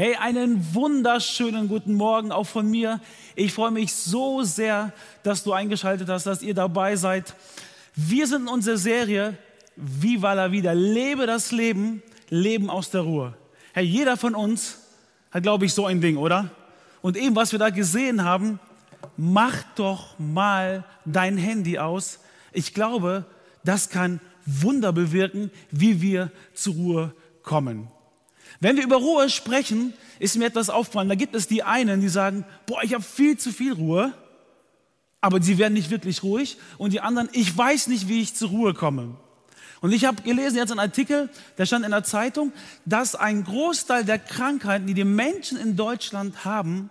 Hey, einen wunderschönen guten Morgen auch von mir. Ich freue mich so sehr, dass du eingeschaltet hast, dass ihr dabei seid. Wir sind in unserer Serie Viva la Vida. Lebe das Leben, Leben aus der Ruhe. Hey, jeder von uns hat, glaube ich, so ein Ding, oder? Und eben, was wir da gesehen haben, mach doch mal dein Handy aus. Ich glaube, das kann Wunder bewirken, wie wir zur Ruhe kommen. Wenn wir über Ruhe sprechen, ist mir etwas aufgefallen. Da gibt es die einen, die sagen, boah, ich habe viel zu viel Ruhe, aber sie werden nicht wirklich ruhig. Und die anderen, ich weiß nicht, wie ich zur Ruhe komme. Und ich habe gelesen jetzt einen Artikel, der stand in der Zeitung, dass ein Großteil der Krankheiten, die die Menschen in Deutschland haben,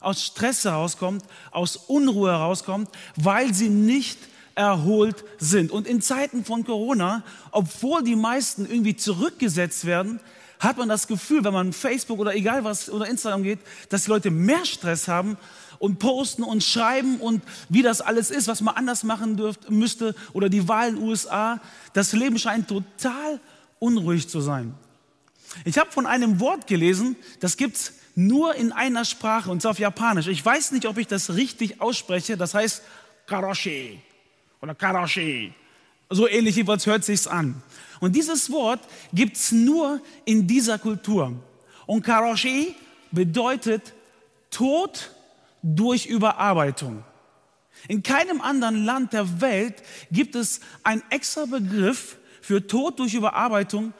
aus Stress herauskommt, aus Unruhe herauskommt, weil sie nicht erholt sind. Und in Zeiten von Corona, obwohl die meisten irgendwie zurückgesetzt werden, hat man das Gefühl, wenn man Facebook oder egal was oder Instagram geht, dass die Leute mehr Stress haben und posten und schreiben und wie das alles ist, was man anders machen dürft, müsste oder die Wahlen in den USA. Das Leben scheint total unruhig zu sein. Ich habe von einem Wort gelesen, das gibt es nur in einer Sprache und zwar auf Japanisch. Ich weiß nicht, ob ich das richtig ausspreche. Das heißt Karoshi oder Karashi. So ähnlich jeweils hört sich's an. Und dieses Wort gibt es nur in dieser Kultur. Und Karoshi bedeutet Tod durch Überarbeitung. In keinem anderen Land der Welt gibt es einen extra Begriff für Tod durch Überarbeitung,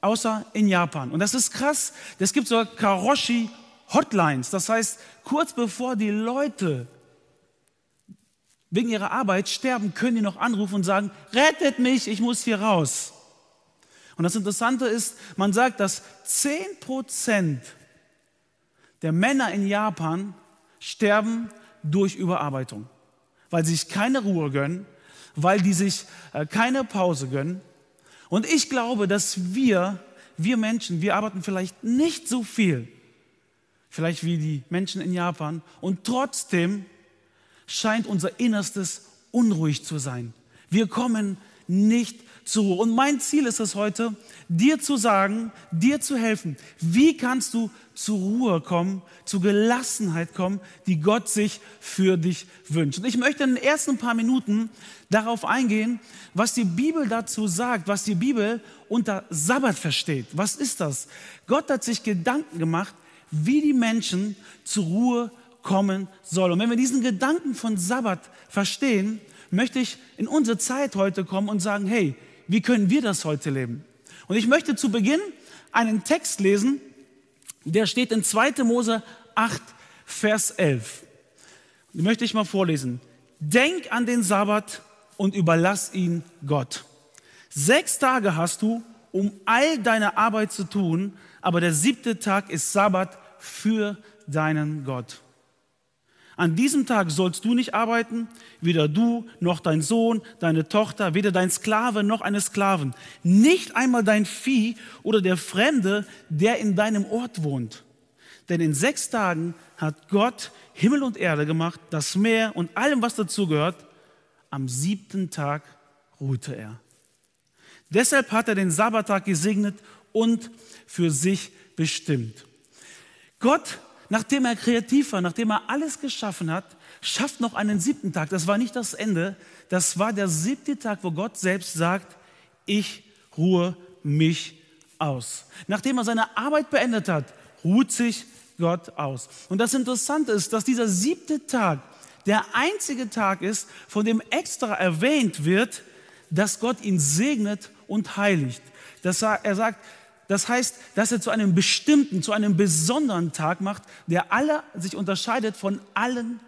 außer in Japan. Und das ist krass. Es gibt so Karoshi Hotlines. Das heißt, kurz bevor die Leute wegen ihrer Arbeit sterben, können die noch anrufen und sagen, rettet mich, ich muss hier raus. Und das Interessante ist, man sagt, dass 10% der Männer in Japan sterben durch Überarbeitung, weil sie sich keine Ruhe gönnen, weil die sich äh, keine Pause gönnen. Und ich glaube, dass wir, wir Menschen, wir arbeiten vielleicht nicht so viel, vielleicht wie die Menschen in Japan, und trotzdem scheint unser Innerstes unruhig zu sein. Wir kommen nicht zur Ruhe. Und mein Ziel ist es heute, dir zu sagen, dir zu helfen. Wie kannst du zur Ruhe kommen, zur Gelassenheit kommen, die Gott sich für dich wünscht? Und ich möchte in den ersten paar Minuten darauf eingehen, was die Bibel dazu sagt, was die Bibel unter Sabbat versteht. Was ist das? Gott hat sich Gedanken gemacht, wie die Menschen zur Ruhe kommen soll. Und wenn wir diesen Gedanken von Sabbat verstehen, möchte ich in unsere Zeit heute kommen und sagen, hey, wie können wir das heute leben? Und ich möchte zu Beginn einen Text lesen, der steht in 2. Mose 8, Vers 11. Den möchte ich mal vorlesen. Denk an den Sabbat und überlass ihn Gott. Sechs Tage hast du, um all deine Arbeit zu tun, aber der siebte Tag ist Sabbat für deinen Gott. An diesem Tag sollst du nicht arbeiten, weder du noch dein Sohn, deine Tochter, weder dein Sklave noch eine Sklaven, nicht einmal dein Vieh oder der Fremde, der in deinem Ort wohnt. Denn in sechs Tagen hat Gott Himmel und Erde gemacht, das Meer und allem, was dazugehört. Am siebten Tag ruhte er. Deshalb hat er den Sabbattag gesegnet und für sich bestimmt. Gott nachdem er kreativ war, nachdem er alles geschaffen hat, schafft noch einen siebten Tag. Das war nicht das Ende, das war der siebte Tag, wo Gott selbst sagt, ich ruhe mich aus. Nachdem er seine Arbeit beendet hat, ruht sich Gott aus. Und das Interessante ist, dass dieser siebte Tag der einzige Tag ist, von dem extra erwähnt wird, dass Gott ihn segnet und heiligt. Das, er sagt, das heißt, dass er zu einem bestimmten, zu einem besonderen Tag macht, der alle sich unterscheidet von allen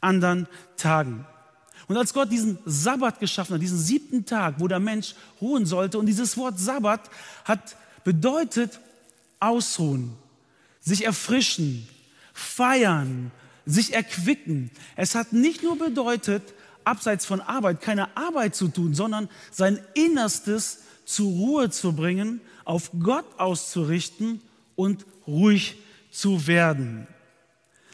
anderen Tagen. Und als Gott diesen Sabbat geschaffen hat, diesen siebten Tag, wo der Mensch ruhen sollte, und dieses Wort Sabbat hat bedeutet ausruhen, sich erfrischen, feiern, sich erquicken. Es hat nicht nur bedeutet, abseits von Arbeit keine Arbeit zu tun, sondern sein Innerstes zur Ruhe zu bringen, auf Gott auszurichten und ruhig zu werden.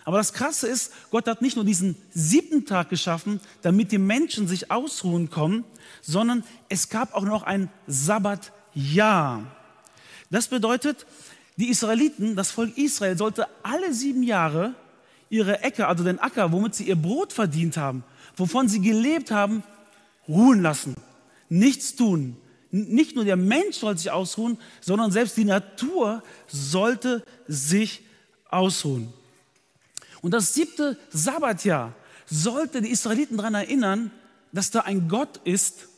Aber das Krasse ist, Gott hat nicht nur diesen siebten Tag geschaffen, damit die Menschen sich ausruhen kommen, sondern es gab auch noch ein Sabbatjahr. Das bedeutet, die Israeliten, das Volk Israel, sollte alle sieben Jahre ihre Äcker, also den Acker, womit sie ihr Brot verdient haben, wovon sie gelebt haben, ruhen lassen. Nichts tun. Nicht nur der Mensch sollte sich ausruhen, sondern selbst die Natur sollte sich ausruhen. Und das siebte Sabbatjahr sollte die Israeliten daran erinnern, dass da ein Gott ist,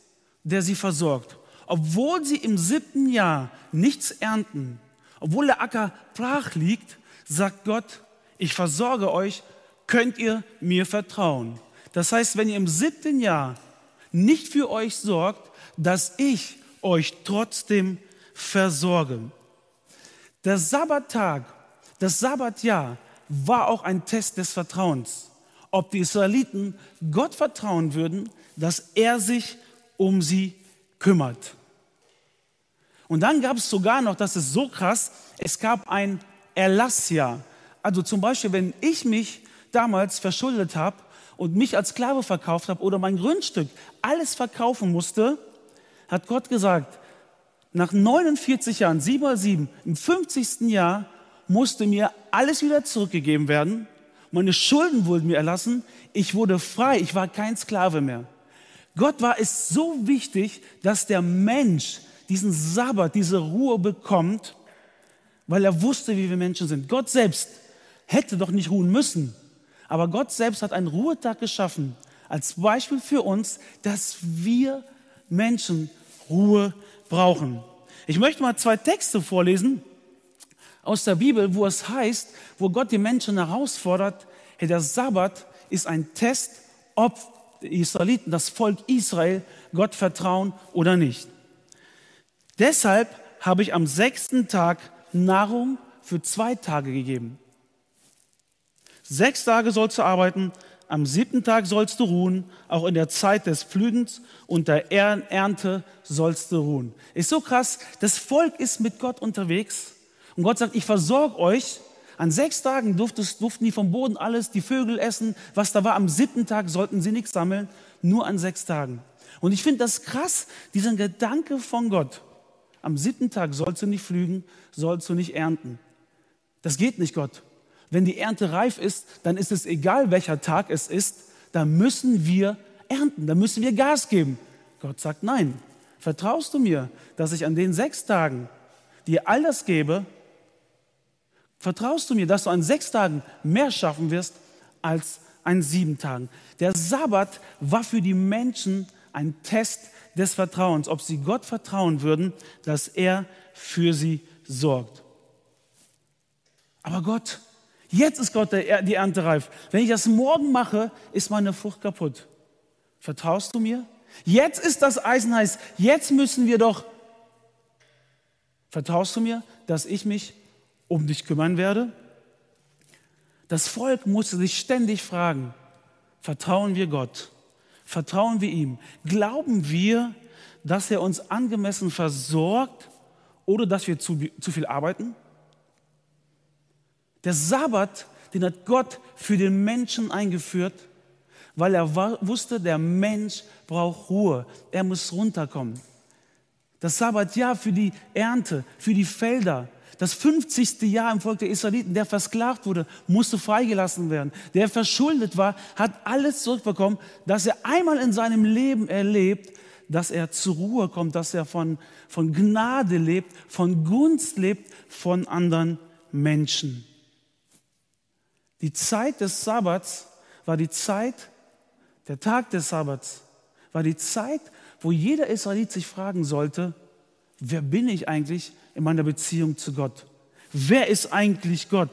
der sie versorgt. Obwohl sie im siebten Jahr nichts ernten, obwohl der Acker brach liegt, sagt Gott, ich versorge euch, könnt ihr mir vertrauen. Das heißt, wenn ihr im siebten Jahr nicht für euch sorgt, dass ich euch trotzdem versorge. Der Sabbattag, das Sabbatjahr war auch ein Test des Vertrauens, ob die Israeliten Gott vertrauen würden, dass er sich um sie kümmert. Und dann gab es sogar noch, das ist so krass, es gab ein Erlassjahr. Also zum Beispiel, wenn ich mich damals verschuldet habe und mich als Sklave verkauft habe oder mein Grundstück alles verkaufen musste, hat Gott gesagt, nach 49 Jahren, 7 mal 7, im 50. Jahr musste mir alles wieder zurückgegeben werden. Meine Schulden wurden mir erlassen. Ich wurde frei. Ich war kein Sklave mehr. Gott war es so wichtig, dass der Mensch diesen Sabbat, diese Ruhe bekommt, weil er wusste, wie wir Menschen sind. Gott selbst hätte doch nicht ruhen müssen. Aber Gott selbst hat einen Ruhetag geschaffen als Beispiel für uns, dass wir Menschen Ruhe brauchen. Ich möchte mal zwei Texte vorlesen aus der Bibel, wo es heißt, wo Gott die Menschen herausfordert, hey, der Sabbat ist ein Test, ob die Israeliten, das Volk Israel, Gott vertrauen oder nicht. Deshalb habe ich am sechsten Tag Nahrung für zwei Tage gegeben. Sechs Tage sollst du arbeiten, am siebten Tag sollst du ruhen, auch in der Zeit des Pflügens und der Ernte sollst du ruhen. Ist so krass, das Volk ist mit Gott unterwegs und Gott sagt, ich versorge euch. An sechs Tagen durftest, durften die vom Boden alles, die Vögel essen, was da war. Am siebten Tag sollten sie nichts sammeln, nur an sechs Tagen. Und ich finde das krass, diesen Gedanke von Gott. Am siebten Tag sollst du nicht pflügen, sollst du nicht ernten. Das geht nicht, Gott. Wenn die Ernte reif ist, dann ist es egal, welcher Tag es ist, da müssen wir ernten, da müssen wir Gas geben. Gott sagt, nein, vertraust du mir, dass ich an den sechs Tagen dir all das gebe? Vertraust du mir, dass du an sechs Tagen mehr schaffen wirst als an sieben Tagen? Der Sabbat war für die Menschen ein Test des Vertrauens, ob sie Gott vertrauen würden, dass er für sie sorgt. Aber Gott Jetzt ist Gott der, die Ernte reif. Wenn ich das morgen mache, ist meine Frucht kaputt. Vertraust du mir? Jetzt ist das Eisen heiß. Jetzt müssen wir doch. Vertraust du mir, dass ich mich um dich kümmern werde? Das Volk musste sich ständig fragen, vertrauen wir Gott? Vertrauen wir ihm? Glauben wir, dass er uns angemessen versorgt oder dass wir zu, zu viel arbeiten? Der Sabbat, den hat Gott für den Menschen eingeführt, weil er wusste, der Mensch braucht Ruhe. Er muss runterkommen. Das Sabbatjahr für die Ernte, für die Felder, das 50. Jahr im Volk der Israeliten, der versklavt wurde, musste freigelassen werden. Der verschuldet war, hat alles zurückbekommen, dass er einmal in seinem Leben erlebt, dass er zur Ruhe kommt, dass er von, von Gnade lebt, von Gunst lebt von anderen Menschen. Die Zeit des Sabbats war die Zeit, der Tag des Sabbats war die Zeit, wo jeder Israelit sich fragen sollte, wer bin ich eigentlich in meiner Beziehung zu Gott? Wer ist eigentlich Gott?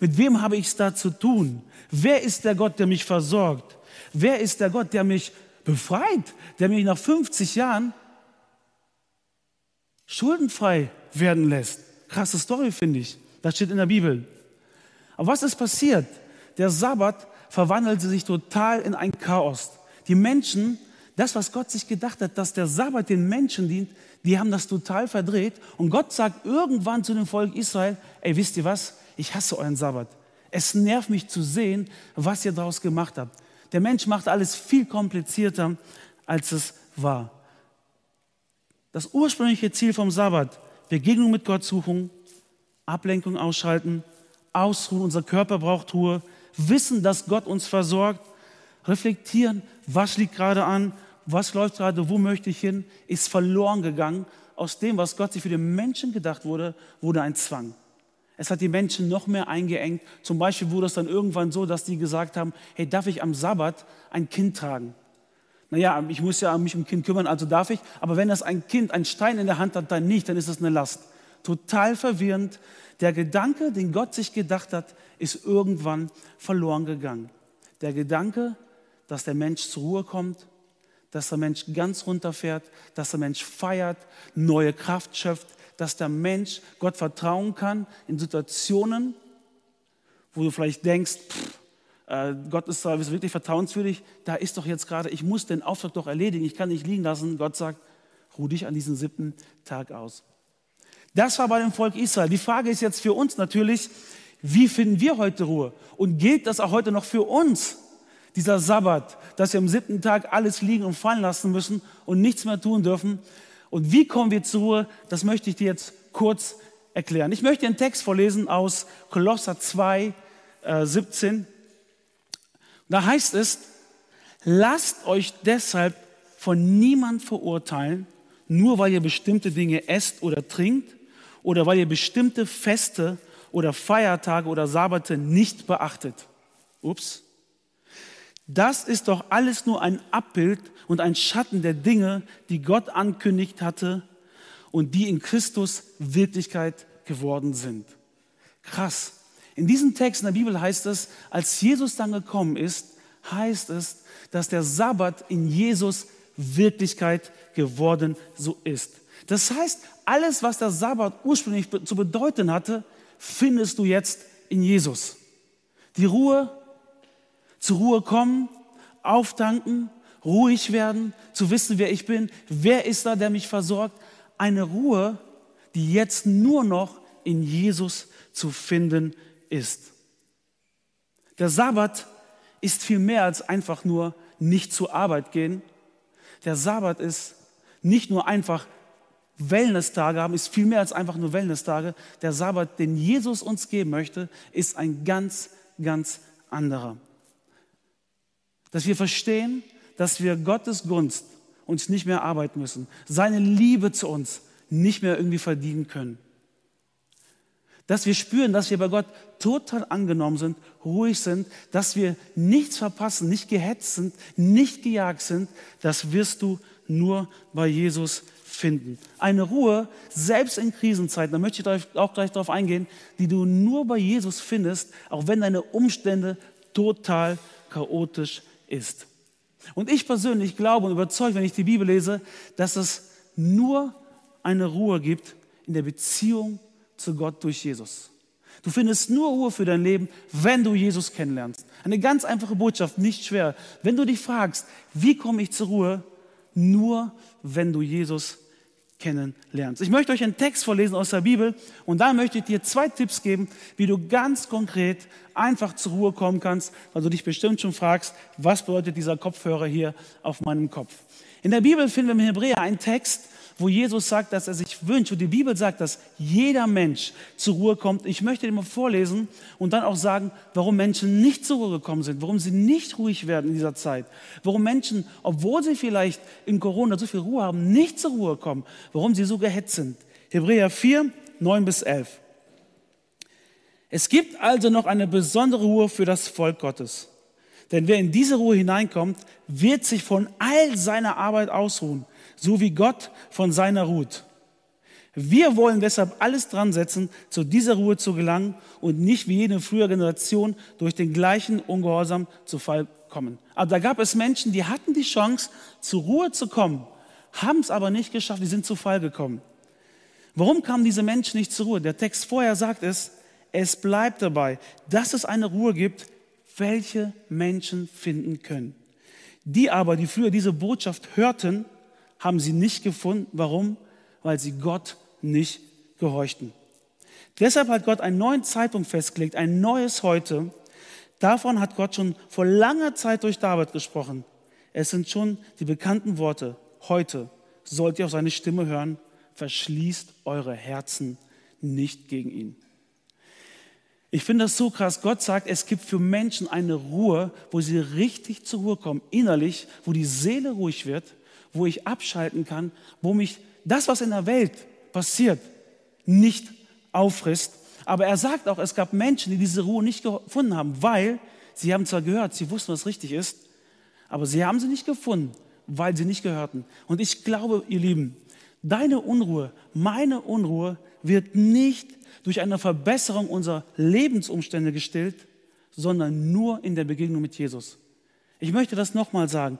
Mit wem habe ich es da zu tun? Wer ist der Gott, der mich versorgt? Wer ist der Gott, der mich befreit, der mich nach 50 Jahren schuldenfrei werden lässt? Krasse Story, finde ich. Das steht in der Bibel. Aber was ist passiert? Der Sabbat verwandelte sich total in ein Chaos. Die Menschen, das, was Gott sich gedacht hat, dass der Sabbat den Menschen dient, die haben das total verdreht. Und Gott sagt irgendwann zu dem Volk Israel, ey, wisst ihr was? Ich hasse euren Sabbat. Es nervt mich zu sehen, was ihr daraus gemacht habt. Der Mensch macht alles viel komplizierter, als es war. Das ursprüngliche Ziel vom Sabbat, Begegnung mit Gott suchen, Ablenkung ausschalten, ausruhen, unser Körper braucht Ruhe, wissen, dass Gott uns versorgt, reflektieren, was liegt gerade an, was läuft gerade, wo möchte ich hin, ist verloren gegangen. Aus dem, was Gott sich für den Menschen gedacht wurde, wurde ein Zwang. Es hat die Menschen noch mehr eingeengt. Zum Beispiel wurde es dann irgendwann so, dass die gesagt haben, hey, darf ich am Sabbat ein Kind tragen? Naja, ich muss ja mich um ein Kind kümmern, also darf ich. Aber wenn das ein Kind einen Stein in der Hand hat, dann nicht, dann ist es eine Last. Total verwirrend. Der Gedanke, den Gott sich gedacht hat, ist irgendwann verloren gegangen. Der Gedanke, dass der Mensch zur Ruhe kommt, dass der Mensch ganz runterfährt, dass der Mensch feiert, neue Kraft schöpft, dass der Mensch Gott vertrauen kann in Situationen, wo du vielleicht denkst, pff, äh, Gott ist da wirklich vertrauenswürdig, da ist doch jetzt gerade, ich muss den Auftrag doch erledigen, ich kann nicht liegen lassen. Gott sagt, ruh dich an diesem siebten Tag aus. Das war bei dem Volk Israel. Die Frage ist jetzt für uns natürlich, wie finden wir heute Ruhe? Und gilt das auch heute noch für uns? Dieser Sabbat, dass wir am siebten Tag alles liegen und fallen lassen müssen und nichts mehr tun dürfen. Und wie kommen wir zur Ruhe? Das möchte ich dir jetzt kurz erklären. Ich möchte einen Text vorlesen aus Kolosser 2, äh, 17. Da heißt es, lasst euch deshalb von niemand verurteilen, nur weil ihr bestimmte Dinge esst oder trinkt oder weil ihr bestimmte Feste oder Feiertage oder Sabbate nicht beachtet. Ups. Das ist doch alles nur ein Abbild und ein Schatten der Dinge, die Gott ankündigt hatte und die in Christus Wirklichkeit geworden sind. Krass. In diesem Text in der Bibel heißt es, als Jesus dann gekommen ist, heißt es, dass der Sabbat in Jesus Wirklichkeit geworden so ist. Das heißt, alles, was der Sabbat ursprünglich zu bedeuten hatte, findest du jetzt in Jesus. Die Ruhe, zur Ruhe kommen, auftanken, ruhig werden, zu wissen, wer ich bin, wer ist da, der mich versorgt. Eine Ruhe, die jetzt nur noch in Jesus zu finden ist. Der Sabbat ist viel mehr als einfach nur nicht zur Arbeit gehen. Der Sabbat ist nicht nur einfach Wellness-Tage haben, ist viel mehr als einfach nur Wellness-Tage. Der Sabbat, den Jesus uns geben möchte, ist ein ganz, ganz anderer. Dass wir verstehen, dass wir Gottes Gunst uns nicht mehr arbeiten müssen, seine Liebe zu uns nicht mehr irgendwie verdienen können. Dass wir spüren, dass wir bei Gott total angenommen sind, ruhig sind, dass wir nichts verpassen, nicht gehetzt sind, nicht gejagt sind, das wirst du nur bei Jesus finden. Eine Ruhe, selbst in Krisenzeiten, da möchte ich auch gleich darauf eingehen, die du nur bei Jesus findest, auch wenn deine Umstände total chaotisch ist. Und ich persönlich glaube und überzeugt, wenn ich die Bibel lese, dass es nur eine Ruhe gibt in der Beziehung zu Gott durch Jesus. Du findest nur Ruhe für dein Leben, wenn du Jesus kennenlernst. Eine ganz einfache Botschaft, nicht schwer. Wenn du dich fragst, wie komme ich zur Ruhe? Nur wenn du Jesus kennenlernst. Ich möchte euch einen Text vorlesen aus der Bibel und dann möchte ich dir zwei Tipps geben, wie du ganz konkret einfach zur Ruhe kommen kannst, weil du dich bestimmt schon fragst, was bedeutet dieser Kopfhörer hier auf meinem Kopf. In der Bibel finden wir im Hebräer einen Text, wo Jesus sagt, dass er sich wünscht, wo die Bibel sagt, dass jeder Mensch zur Ruhe kommt. Ich möchte dir mal vorlesen und dann auch sagen, warum Menschen nicht zur Ruhe gekommen sind, warum sie nicht ruhig werden in dieser Zeit, warum Menschen, obwohl sie vielleicht in Corona so viel Ruhe haben, nicht zur Ruhe kommen, warum sie so gehetzt sind. Hebräer 4, 9 bis 11. Es gibt also noch eine besondere Ruhe für das Volk Gottes. Denn wer in diese Ruhe hineinkommt, wird sich von all seiner Arbeit ausruhen so wie Gott von seiner ruht. Wir wollen deshalb alles dran setzen, zu dieser Ruhe zu gelangen und nicht wie jede frühere Generation durch den gleichen Ungehorsam zu Fall kommen. Aber da gab es Menschen, die hatten die Chance, zur Ruhe zu kommen, haben es aber nicht geschafft, die sind zu Fall gekommen. Warum kamen diese Menschen nicht zur Ruhe? Der Text vorher sagt es, es bleibt dabei, dass es eine Ruhe gibt, welche Menschen finden können. Die aber, die früher diese Botschaft hörten, haben sie nicht gefunden. Warum? Weil sie Gott nicht gehorchten. Deshalb hat Gott einen neuen Zeitpunkt festgelegt, ein neues Heute. Davon hat Gott schon vor langer Zeit durch David gesprochen. Es sind schon die bekannten Worte. Heute sollt ihr auf seine Stimme hören. Verschließt eure Herzen nicht gegen ihn. Ich finde das so krass. Gott sagt, es gibt für Menschen eine Ruhe, wo sie richtig zur Ruhe kommen, innerlich, wo die Seele ruhig wird, wo ich abschalten kann, wo mich das, was in der Welt passiert, nicht auffrisst. Aber er sagt auch, es gab Menschen, die diese Ruhe nicht gefunden haben, weil sie haben zwar gehört, sie wussten, was richtig ist, aber sie haben sie nicht gefunden, weil sie nicht gehörten. Und ich glaube, ihr Lieben, deine Unruhe, meine Unruhe wird nicht durch eine Verbesserung unserer Lebensumstände gestillt, sondern nur in der Begegnung mit Jesus. Ich möchte das nochmal sagen.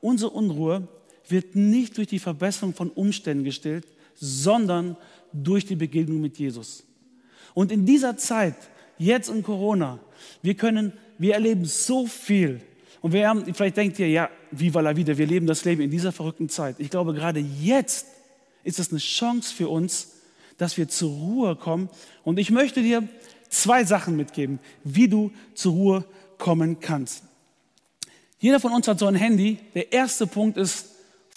Unsere Unruhe wird nicht durch die Verbesserung von Umständen gestillt, sondern durch die Begegnung mit Jesus. Und in dieser Zeit, jetzt in Corona, wir können, wir erleben so viel. Und wir haben, vielleicht denkt ihr, ja, viva la vida, wir leben das Leben in dieser verrückten Zeit. Ich glaube, gerade jetzt ist es eine Chance für uns, dass wir zur Ruhe kommen. Und ich möchte dir zwei Sachen mitgeben, wie du zur Ruhe kommen kannst. Jeder von uns hat so ein Handy. Der erste Punkt ist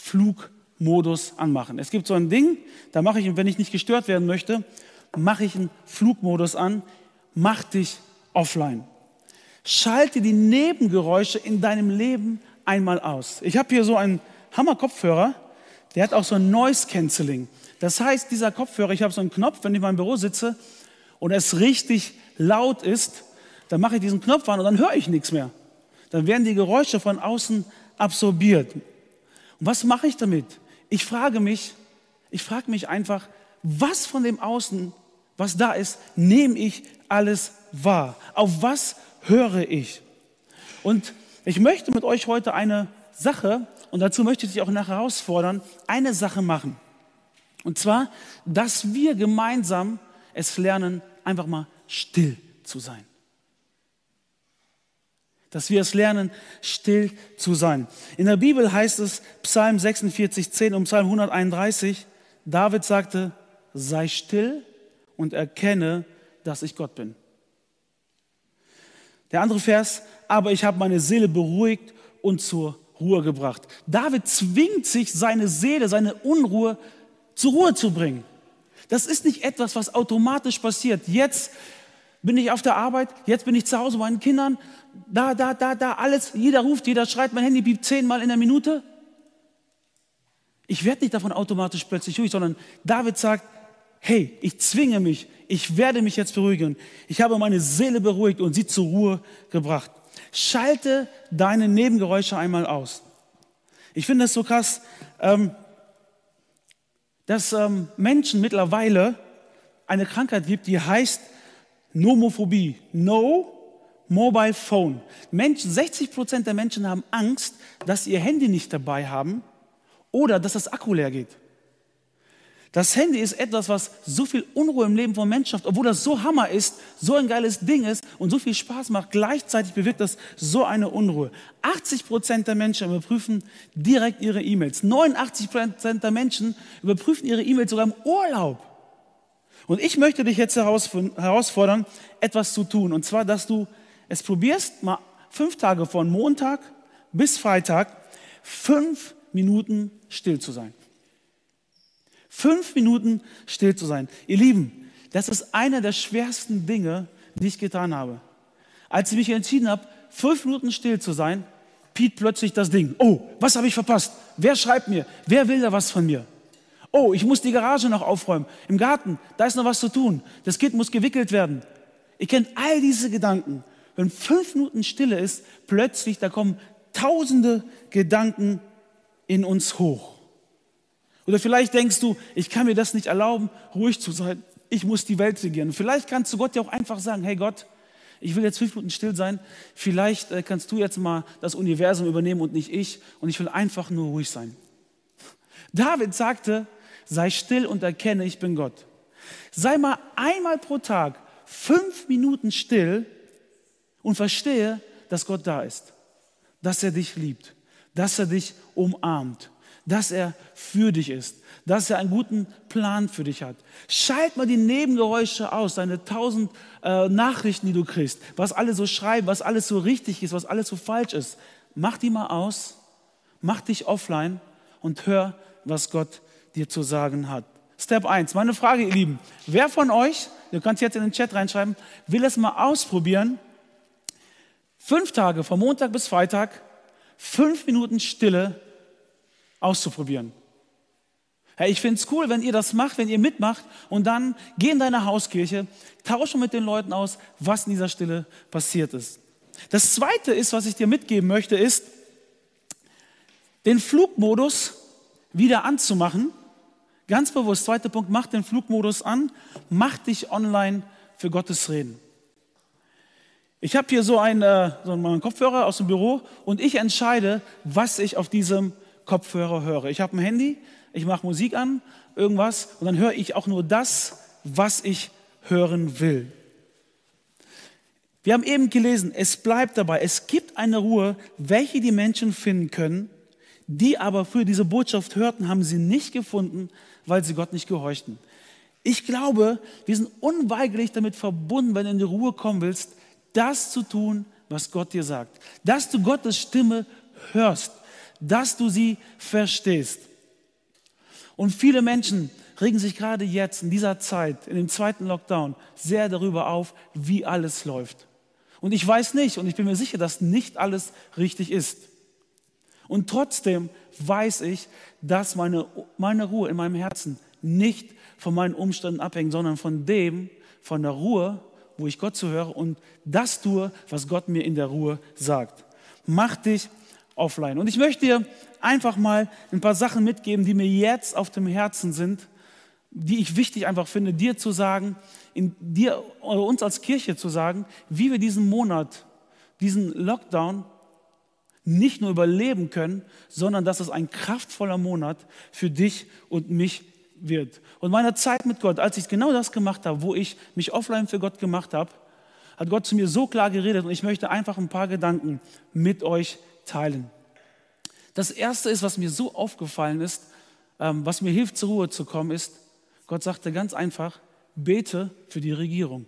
Flugmodus anmachen. Es gibt so ein Ding, da mache ich, wenn ich nicht gestört werden möchte, mache ich einen Flugmodus an, mach dich offline. Schalte die Nebengeräusche in deinem Leben einmal aus. Ich habe hier so einen Hammer-Kopfhörer, der hat auch so ein Noise Cancelling. Das heißt, dieser Kopfhörer, ich habe so einen Knopf, wenn ich in meinem Büro sitze und es richtig laut ist, dann mache ich diesen Knopf an und dann höre ich nichts mehr. Dann werden die Geräusche von außen absorbiert. Und was mache ich damit? Ich frage mich, ich frage mich einfach, was von dem Außen, was da ist, nehme ich alles wahr? Auf was höre ich? Und ich möchte mit euch heute eine Sache, und dazu möchte ich dich auch nachher herausfordern, eine Sache machen. Und zwar, dass wir gemeinsam es lernen, einfach mal still zu sein. Dass wir es lernen, still zu sein. In der Bibel heißt es, Psalm 46, 10 und Psalm 131, David sagte, sei still und erkenne, dass ich Gott bin. Der andere Vers, aber ich habe meine Seele beruhigt und zur Ruhe gebracht. David zwingt sich, seine Seele, seine Unruhe zur Ruhe zu bringen. Das ist nicht etwas, was automatisch passiert. Jetzt bin ich auf der Arbeit, jetzt bin ich zu Hause bei meinen Kindern, da, da, da, da, alles, jeder ruft, jeder schreit, mein Handy biebt zehnmal in der Minute. Ich werde nicht davon automatisch plötzlich ruhig, sondern David sagt, hey, ich zwinge mich, ich werde mich jetzt beruhigen. Ich habe meine Seele beruhigt und sie zur Ruhe gebracht. Schalte deine Nebengeräusche einmal aus. Ich finde es so krass. Ähm, dass ähm, Menschen mittlerweile eine Krankheit gibt, die heißt Nomophobie. No Mobile Phone. Menschen, 60 Prozent der Menschen haben Angst, dass ihr Handy nicht dabei haben oder dass das Akku leer geht. Das Handy ist etwas, was so viel Unruhe im Leben von Menschen schafft, obwohl das so Hammer ist, so ein geiles Ding ist und so viel Spaß macht. Gleichzeitig bewirkt das so eine Unruhe. 80 Prozent der Menschen überprüfen direkt ihre E-Mails. 89 Prozent der Menschen überprüfen ihre E-Mails sogar im Urlaub. Und ich möchte dich jetzt herausfordern, etwas zu tun. Und zwar, dass du es probierst, mal fünf Tage von Montag bis Freitag, fünf Minuten still zu sein. Fünf Minuten still zu sein. Ihr Lieben, das ist einer der schwersten Dinge, die ich getan habe. Als ich mich entschieden habe, fünf Minuten still zu sein, piet plötzlich das Ding. Oh, was habe ich verpasst? Wer schreibt mir? Wer will da was von mir? Oh, ich muss die Garage noch aufräumen. Im Garten, da ist noch was zu tun. Das Kind muss gewickelt werden. Ihr kennt all diese Gedanken. Wenn fünf Minuten Stille ist, plötzlich, da kommen tausende Gedanken in uns hoch. Oder vielleicht denkst du, ich kann mir das nicht erlauben, ruhig zu sein. Ich muss die Welt regieren. Vielleicht kannst du Gott ja auch einfach sagen, hey Gott, ich will jetzt fünf Minuten still sein. Vielleicht äh, kannst du jetzt mal das Universum übernehmen und nicht ich. Und ich will einfach nur ruhig sein. David sagte, sei still und erkenne, ich bin Gott. Sei mal einmal pro Tag fünf Minuten still und verstehe, dass Gott da ist, dass er dich liebt, dass er dich umarmt, dass er für dich ist, dass er einen guten Plan für dich hat. Schalt mal die Nebengeräusche aus, deine tausend äh, Nachrichten, die du kriegst, was alle so schreiben, was alles so richtig ist, was alles so falsch ist. Mach die mal aus, mach dich offline und hör, was Gott dir zu sagen hat. Step 1. Meine Frage, ihr Lieben, wer von euch, ihr könnt jetzt in den Chat reinschreiben, will es mal ausprobieren, fünf Tage, von Montag bis Freitag, fünf Minuten Stille auszuprobieren? Ja, ich finde es cool, wenn ihr das macht, wenn ihr mitmacht und dann geh in deine Hauskirche, tausche mit den Leuten aus, was in dieser Stille passiert ist. Das zweite ist, was ich dir mitgeben möchte, ist, den Flugmodus wieder anzumachen. Ganz bewusst, zweiter Punkt, mach den Flugmodus an, mach dich online für Gottes Reden. Ich habe hier so einen, äh, so einen Kopfhörer aus dem Büro und ich entscheide, was ich auf diesem Kopfhörer höre. Ich habe ein Handy, ich mache Musik an, irgendwas und dann höre ich auch nur das, was ich hören will. Wir haben eben gelesen, es bleibt dabei, es gibt eine Ruhe, welche die Menschen finden können, die aber für diese Botschaft hörten, haben sie nicht gefunden, weil sie Gott nicht gehorchten. Ich glaube, wir sind unweigerlich damit verbunden, wenn du in die Ruhe kommen willst, das zu tun, was Gott dir sagt. Dass du Gottes Stimme hörst, dass du sie verstehst. Und viele Menschen regen sich gerade jetzt in dieser Zeit, in dem zweiten Lockdown, sehr darüber auf, wie alles läuft. Und ich weiß nicht und ich bin mir sicher, dass nicht alles richtig ist. Und trotzdem weiß ich, dass meine, meine Ruhe in meinem Herzen nicht von meinen Umständen abhängt, sondern von dem, von der Ruhe, wo ich Gott zuhöre und das tue, was Gott mir in der Ruhe sagt. Mach dich offline. Und ich möchte dir einfach mal ein paar Sachen mitgeben, die mir jetzt auf dem Herzen sind, die ich wichtig einfach finde, dir zu sagen, in dir oder uns als Kirche zu sagen, wie wir diesen Monat, diesen Lockdown nicht nur überleben können, sondern dass es ein kraftvoller Monat für dich und mich wird. Und meine Zeit mit Gott, als ich genau das gemacht habe, wo ich mich offline für Gott gemacht habe, hat Gott zu mir so klar geredet und ich möchte einfach ein paar Gedanken mit euch teilen. Das erste ist, was mir so aufgefallen ist, ähm, was mir hilft, zur Ruhe zu kommen, ist, Gott sagte ganz einfach, bete für die Regierung.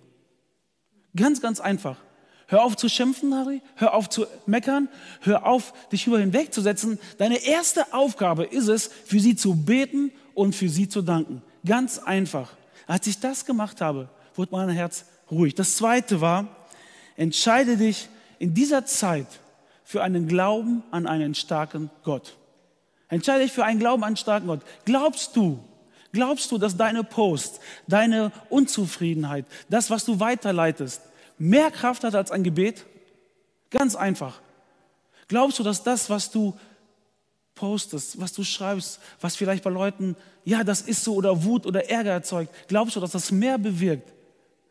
Ganz, ganz einfach. Hör auf zu schimpfen, Harry. Hör auf zu meckern. Hör auf, dich über hinwegzusetzen. Deine erste Aufgabe ist es, für sie zu beten und für sie zu danken. Ganz einfach. Als ich das gemacht habe, wurde mein Herz ruhig. Das zweite war, entscheide dich in dieser Zeit für einen Glauben an einen starken Gott. Entscheide dich für einen Glauben an einen starken Gott. Glaubst du, glaubst du, dass deine Post, deine Unzufriedenheit, das, was du weiterleitest, mehr Kraft hat als ein Gebet? Ganz einfach. Glaubst du, dass das, was du postest, was du schreibst, was vielleicht bei Leuten, ja, das ist so oder Wut oder Ärger erzeugt, glaubst du, dass das mehr bewirkt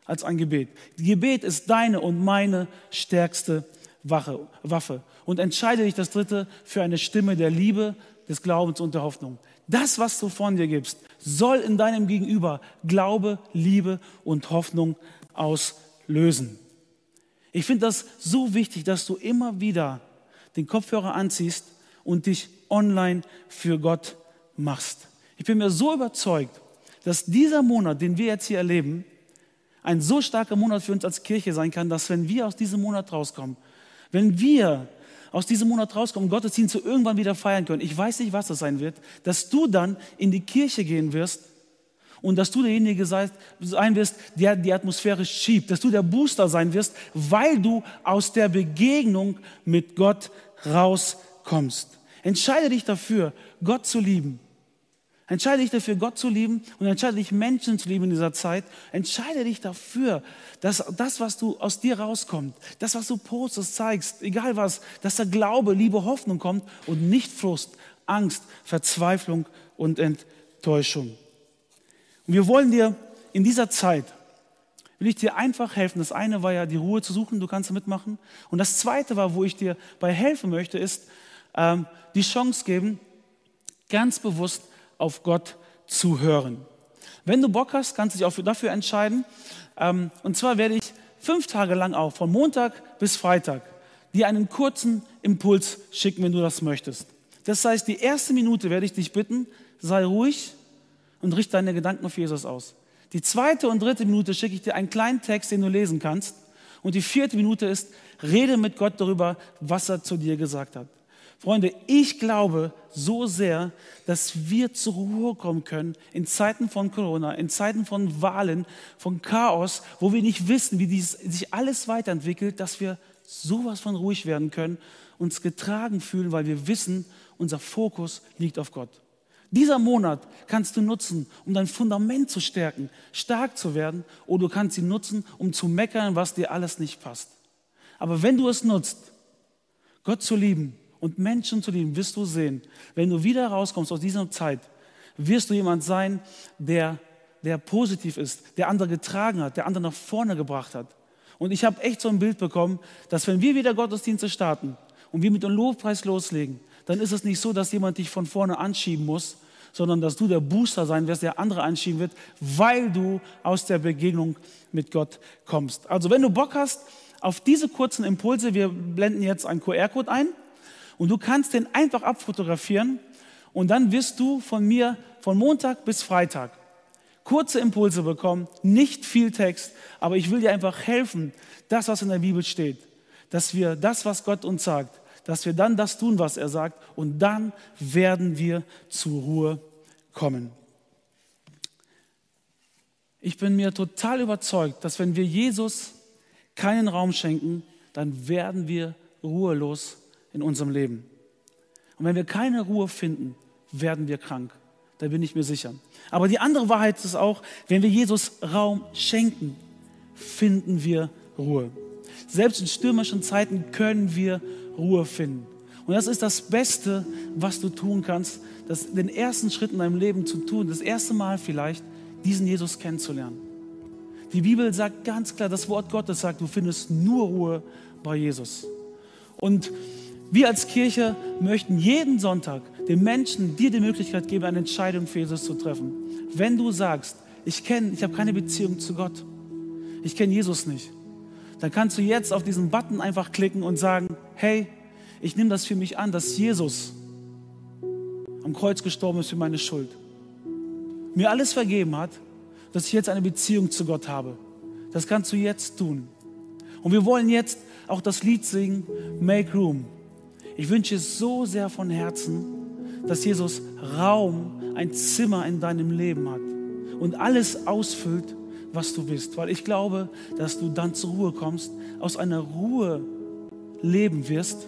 als ein Gebet? Gebet ist deine und meine stärkste Waffe. Und entscheide dich das dritte für eine Stimme der Liebe, des Glaubens und der Hoffnung. Das, was du von dir gibst, soll in deinem Gegenüber Glaube, Liebe und Hoffnung auslösen lösen. Ich finde das so wichtig, dass du immer wieder den Kopfhörer anziehst und dich online für Gott machst. Ich bin mir so überzeugt, dass dieser Monat, den wir jetzt hier erleben, ein so starker Monat für uns als Kirche sein kann, dass wenn wir aus diesem Monat rauskommen, wenn wir aus diesem Monat rauskommen, Gottesdienste irgendwann wieder feiern können, ich weiß nicht, was das sein wird, dass du dann in die Kirche gehen wirst und dass du derjenige sein wirst, der die Atmosphäre schiebt, dass du der Booster sein wirst, weil du aus der Begegnung mit Gott rauskommst. Entscheide dich dafür, Gott zu lieben. Entscheide dich dafür, Gott zu lieben und entscheide dich, Menschen zu lieben in dieser Zeit. Entscheide dich dafür, dass das, was du aus dir rauskommt, das, was du postest, zeigst, egal was, dass da Glaube, Liebe, Hoffnung kommt und nicht Frust, Angst, Verzweiflung und Enttäuschung. Und wir wollen dir in dieser Zeit, will ich dir einfach helfen. Das eine war ja die Ruhe zu suchen, du kannst mitmachen. Und das zweite war, wo ich dir bei helfen möchte, ist ähm, die Chance geben, ganz bewusst auf Gott zu hören. Wenn du Bock hast, kannst du dich auch dafür entscheiden. Ähm, und zwar werde ich fünf Tage lang auch, von Montag bis Freitag, dir einen kurzen Impuls schicken, wenn du das möchtest. Das heißt, die erste Minute werde ich dich bitten, sei ruhig, und richte deine Gedanken auf Jesus aus. Die zweite und dritte Minute schicke ich dir einen kleinen Text, den du lesen kannst. Und die vierte Minute ist, rede mit Gott darüber, was er zu dir gesagt hat. Freunde, ich glaube so sehr, dass wir zur Ruhe kommen können in Zeiten von Corona, in Zeiten von Wahlen, von Chaos, wo wir nicht wissen, wie dies, sich alles weiterentwickelt, dass wir sowas von ruhig werden können, uns getragen fühlen, weil wir wissen, unser Fokus liegt auf Gott. Dieser Monat kannst du nutzen, um dein Fundament zu stärken, stark zu werden, oder du kannst ihn nutzen, um zu meckern, was dir alles nicht passt. Aber wenn du es nutzt, Gott zu lieben, und Menschen zu lieben, wirst du sehen, wenn du wieder rauskommst aus dieser Zeit, wirst du jemand sein, der, der positiv ist, der andere getragen hat, der andere nach vorne gebracht hat. Und ich habe echt so ein Bild bekommen, dass wenn wir wieder Gottesdienste starten und wir mit dem Lobpreis loslegen, dann ist es nicht so, dass jemand dich von vorne anschieben muss, sondern dass du der Booster sein wirst, der andere anschieben wird, weil du aus der Begegnung mit Gott kommst. Also wenn du Bock hast auf diese kurzen Impulse, wir blenden jetzt einen QR-Code ein, und du kannst den einfach abfotografieren und dann wirst du von mir von Montag bis Freitag kurze Impulse bekommen, nicht viel Text, aber ich will dir einfach helfen, das, was in der Bibel steht, dass wir das, was Gott uns sagt, dass wir dann das tun, was er sagt und dann werden wir zur Ruhe kommen. Ich bin mir total überzeugt, dass wenn wir Jesus keinen Raum schenken, dann werden wir ruhelos in unserem Leben. Und wenn wir keine Ruhe finden, werden wir krank. Da bin ich mir sicher. Aber die andere Wahrheit ist auch, wenn wir Jesus Raum schenken, finden wir Ruhe. Selbst in stürmischen Zeiten können wir Ruhe finden. Und das ist das Beste, was du tun kannst, das, den ersten Schritt in deinem Leben zu tun, das erste Mal vielleicht, diesen Jesus kennenzulernen. Die Bibel sagt ganz klar, das Wort Gottes sagt, du findest nur Ruhe bei Jesus. Und wir als Kirche möchten jeden Sonntag den Menschen dir die Möglichkeit geben, eine Entscheidung für Jesus zu treffen. Wenn du sagst, ich kenne, ich habe keine Beziehung zu Gott, ich kenne Jesus nicht, dann kannst du jetzt auf diesen Button einfach klicken und sagen, hey, ich nehme das für mich an, dass Jesus am Kreuz gestorben ist für meine Schuld, mir alles vergeben hat, dass ich jetzt eine Beziehung zu Gott habe. Das kannst du jetzt tun. Und wir wollen jetzt auch das Lied singen, Make Room. Ich wünsche so sehr von Herzen, dass Jesus Raum, ein Zimmer in deinem Leben hat und alles ausfüllt, was du bist. Weil ich glaube, dass du dann zur Ruhe kommst, aus einer Ruhe leben wirst,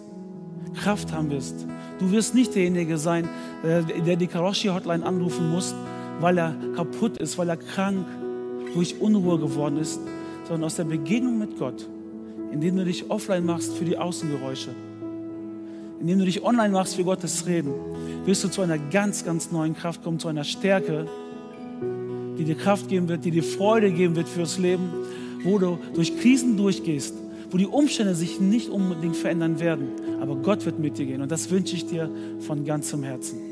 Kraft haben wirst. Du wirst nicht derjenige sein, äh, der die Karoshi-Hotline anrufen muss, weil er kaputt ist, weil er krank durch Unruhe geworden ist, sondern aus der Begegnung mit Gott, indem du dich offline machst für die Außengeräusche indem du dich online machst für Gottes Reden, wirst du zu einer ganz, ganz neuen Kraft kommen, zu einer Stärke, die dir Kraft geben wird, die dir Freude geben wird fürs Leben, wo du durch Krisen durchgehst, wo die Umstände sich nicht unbedingt verändern werden, aber Gott wird mit dir gehen und das wünsche ich dir von ganzem Herzen.